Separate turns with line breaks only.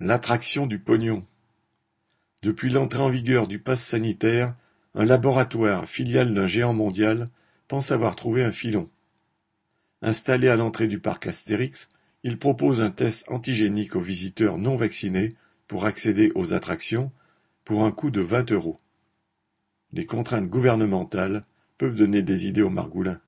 L'attraction du pognon. Depuis l'entrée en vigueur du pass sanitaire, un laboratoire, filiale d'un géant mondial, pense avoir trouvé un filon. Installé à l'entrée du parc Astérix, il propose un test antigénique aux visiteurs non vaccinés pour accéder aux attractions pour un coût de 20 euros. Les contraintes gouvernementales peuvent donner des idées aux margoulins.